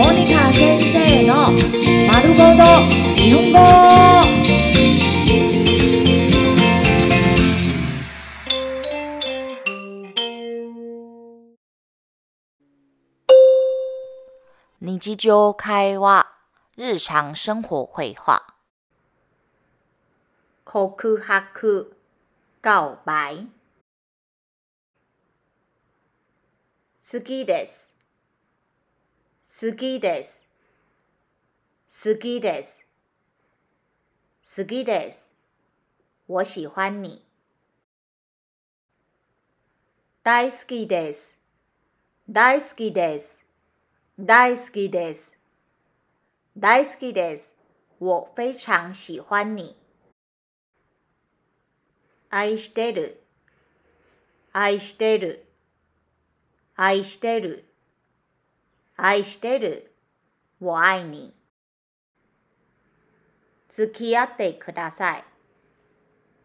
モニカ先生の丸ごと日本語。日常会話、日常生活会話。告白、告白。好きです。好きです。好きです。好きです。我喜歡你。大好きです。大好きです。大好きです。大好きです。我非常喜歡你。愛してる。愛してる。愛してる。愛してる。我愛你。付き合ってください。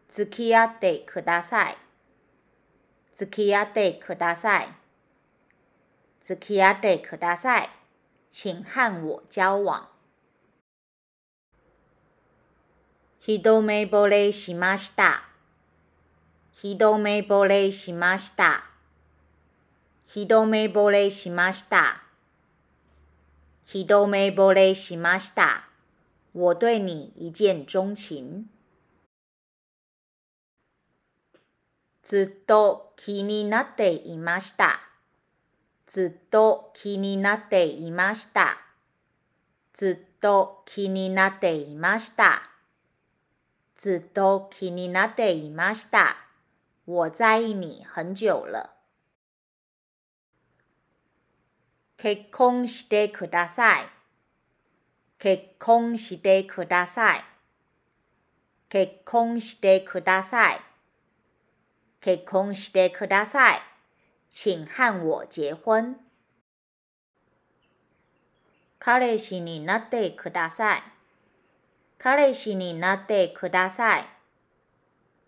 付き合ってください。付き合ってください。付き合ってください。請和我交往。一目惚れしました。一目惚れしました。一目惚れしました。一目惚れしました。我對你一見鍾情。ずっと気になっていました。ずっと気になっていました。ずっと気になっていました。ずっと気になっていました。我在意你很久了。結婚してください。結婚してください。結婚してください。結婚してください。請和我結婚。彼氏になってください。彼氏になってください。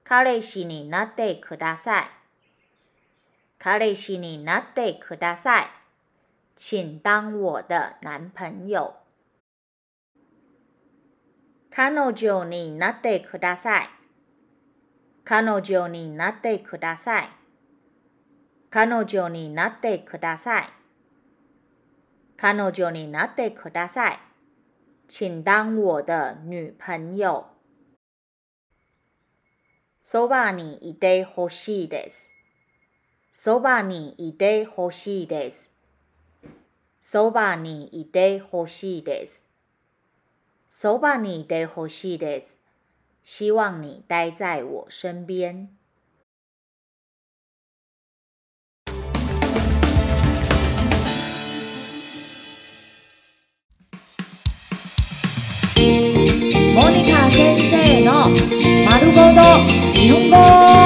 彼氏になってください。彼氏になってください。請當我的男朋友。彼女になってください。彼女になってください。彼女になってください。彼女になってください。請當我的女朋友。そばにいてほしいです。そばにいてほしいです。そばにいてほしいです。そばにいてほしいです。希望你待在我身邊。モニカ先生の丸ごと日本語。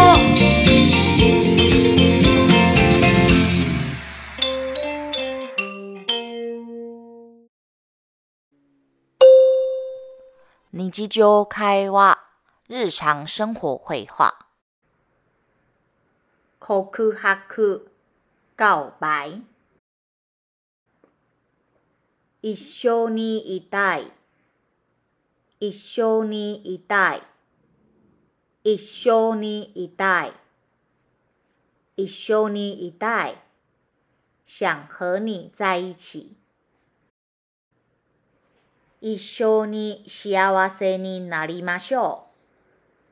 日常会話、日常生活會話。告白、告白。一緒にいたい。一緒にいたい。一緒にいたい。一緒にいたい。想和你在一起。 一緒に幸せになりましょ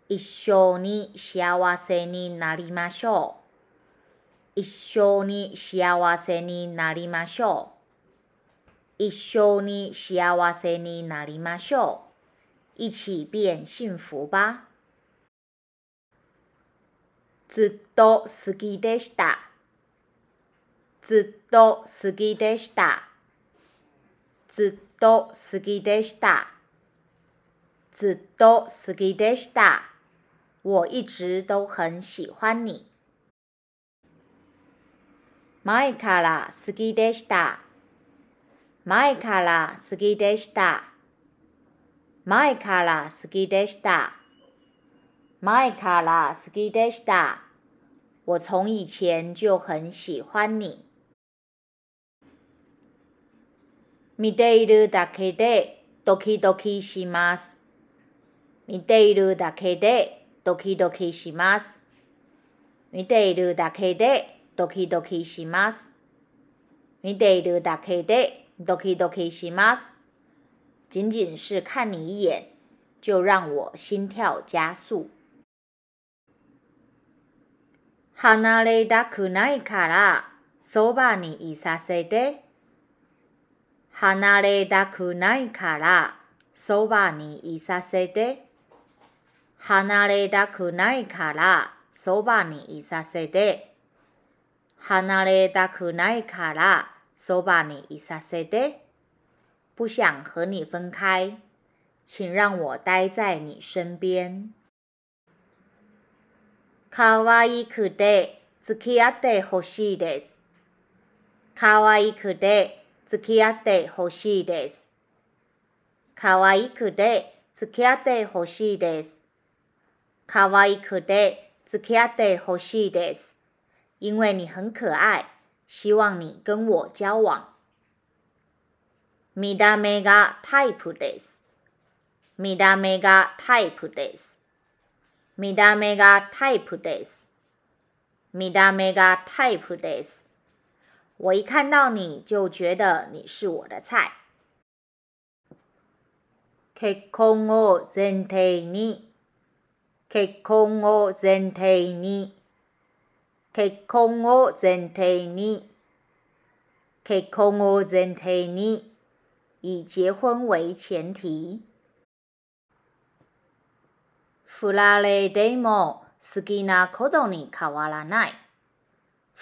う。一緒に幸せになりましょう。一緒に幸せになりましょう。一緒に幸せになりましょう。一起變幸福吧。ずっと好きでした。ずっと好きでした。ずっと好きでした。ずっと好きでした。我一直都很喜歡你。前から好きでした。前から好きでした。前から好きでした。前から好きでした。我從以前就很喜歡你。見ているだけでドキドキします。見ているだけでドキドキします。見ているだけでドキドキします。見ているだけでドキドキします。仅仅是看你一眼，就让我心跳加速。離れたくないから、そばにいさせて。離れたくないから、そばにいさせて。離れたくないから、そばにいさせて。離れたくないから、そばにいさせて。不想和你分开，请让我待在你身边。可愛くて付き合ってほしいです。可愛くて付き合ってほしいです。可愛くて付き合ってほしいです。可愛くて付き合ってほしいです。因为你很可愛，希望你跟我交往。見た目がタイプです。見た目がタイプです。見た目がタイプです。見た目がタイプです。我一看到你就觉得你是我的菜。結婚を前提に、結婚を前提に、結婚を前提に、結婚を前提に、以结婚为前提。振られても好きなことに変わらない。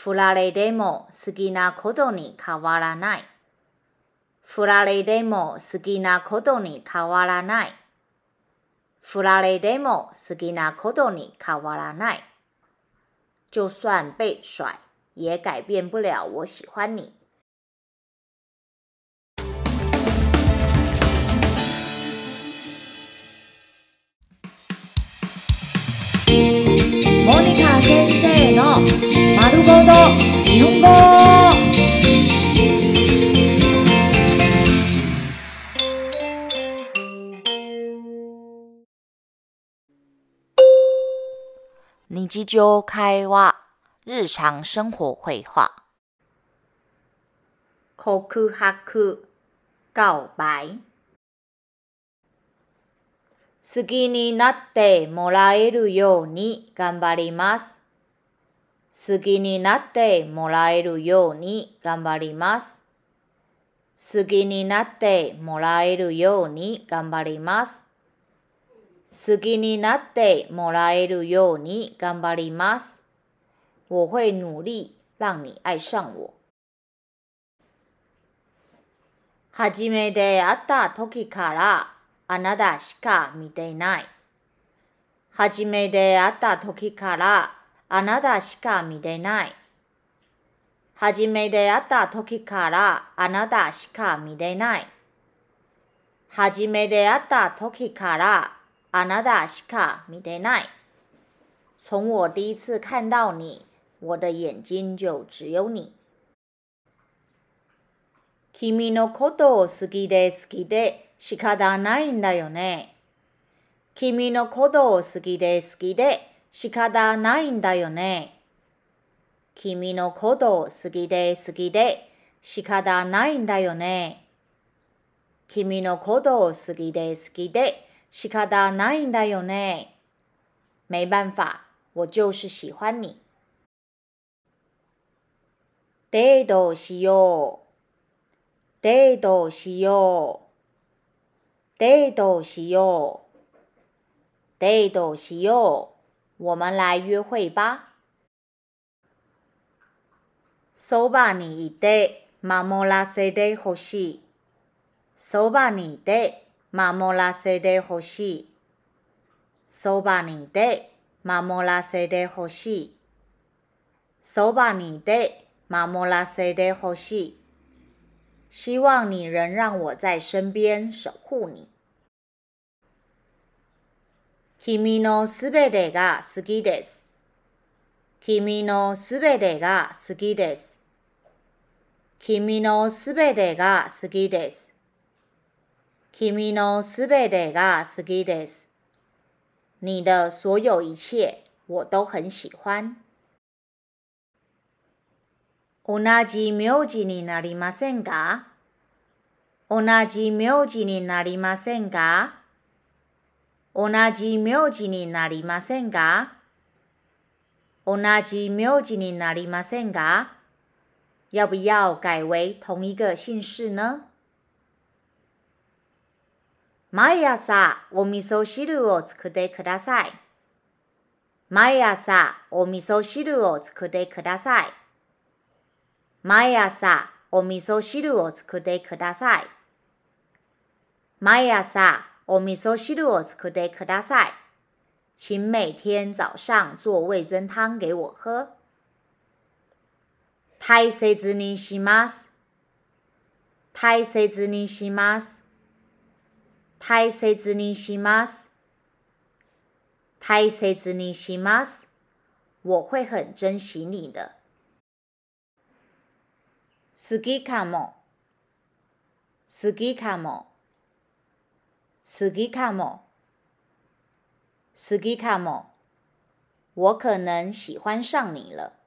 振られても好きなことに変わらない。振られても好きなことに変わらない。振られても好きなことに変わらない。就算被甩，也改变不了我喜欢你。モニカ先生の丸ごと日本語。日常会話。日常生活会話。告白告白。好きになってもらえるように頑張ります。好きになってもらえるように頑張ります。好きになってもらえるように頑張ります。好きになってもらえるように頑張ります。我会努力让你爱上我。初めて会った時からあなたしか見ていない。初めて会った時からあなたしか見てない。初めて会った時からあなたしか見てない。初めて会った時からあなたしか見てない。从我第一次看到你，我的眼睛就只有你。君のことを好きで好きで仕方ないんだよね。君のことを好きで好きで仕方ないんだよね。君のことを好きで好きで仕方ないんだよね。君のことを好きで好きで仕方ないんだよね。没办法，我就是喜欢你。デートしよう。デートしよう。デートしよう。デートしよう。我们来约会吧。そばにいて守らせてほしい。そばにいて守らせてほしい。そばにいて守らせてほしい。そばにいて守らせてほしい。希望你能让我在身边守护你。君のすべてが好きです。君のすべてが好きです。君のすべてが好きです。君のすべてが好きです。你的所有一切我都很喜欢。同じ名字になりませんか同じ名字になりませんか同じ名字になりませんか同じ名字になりませんか要不要改为同一个姓氏呢？毎朝お味噌汁を作ってください。毎朝お味噌汁を作ってください。毎朝お味噌汁を作ってください。毎朝お味噌汁を作ってください。请每天早上做味增汤给我喝。大切にします。大切にします。大切にします。大切にします。我会很珍惜你的。好きかも。好きかも。 好きかも。好きかも。我可能喜欢上你了。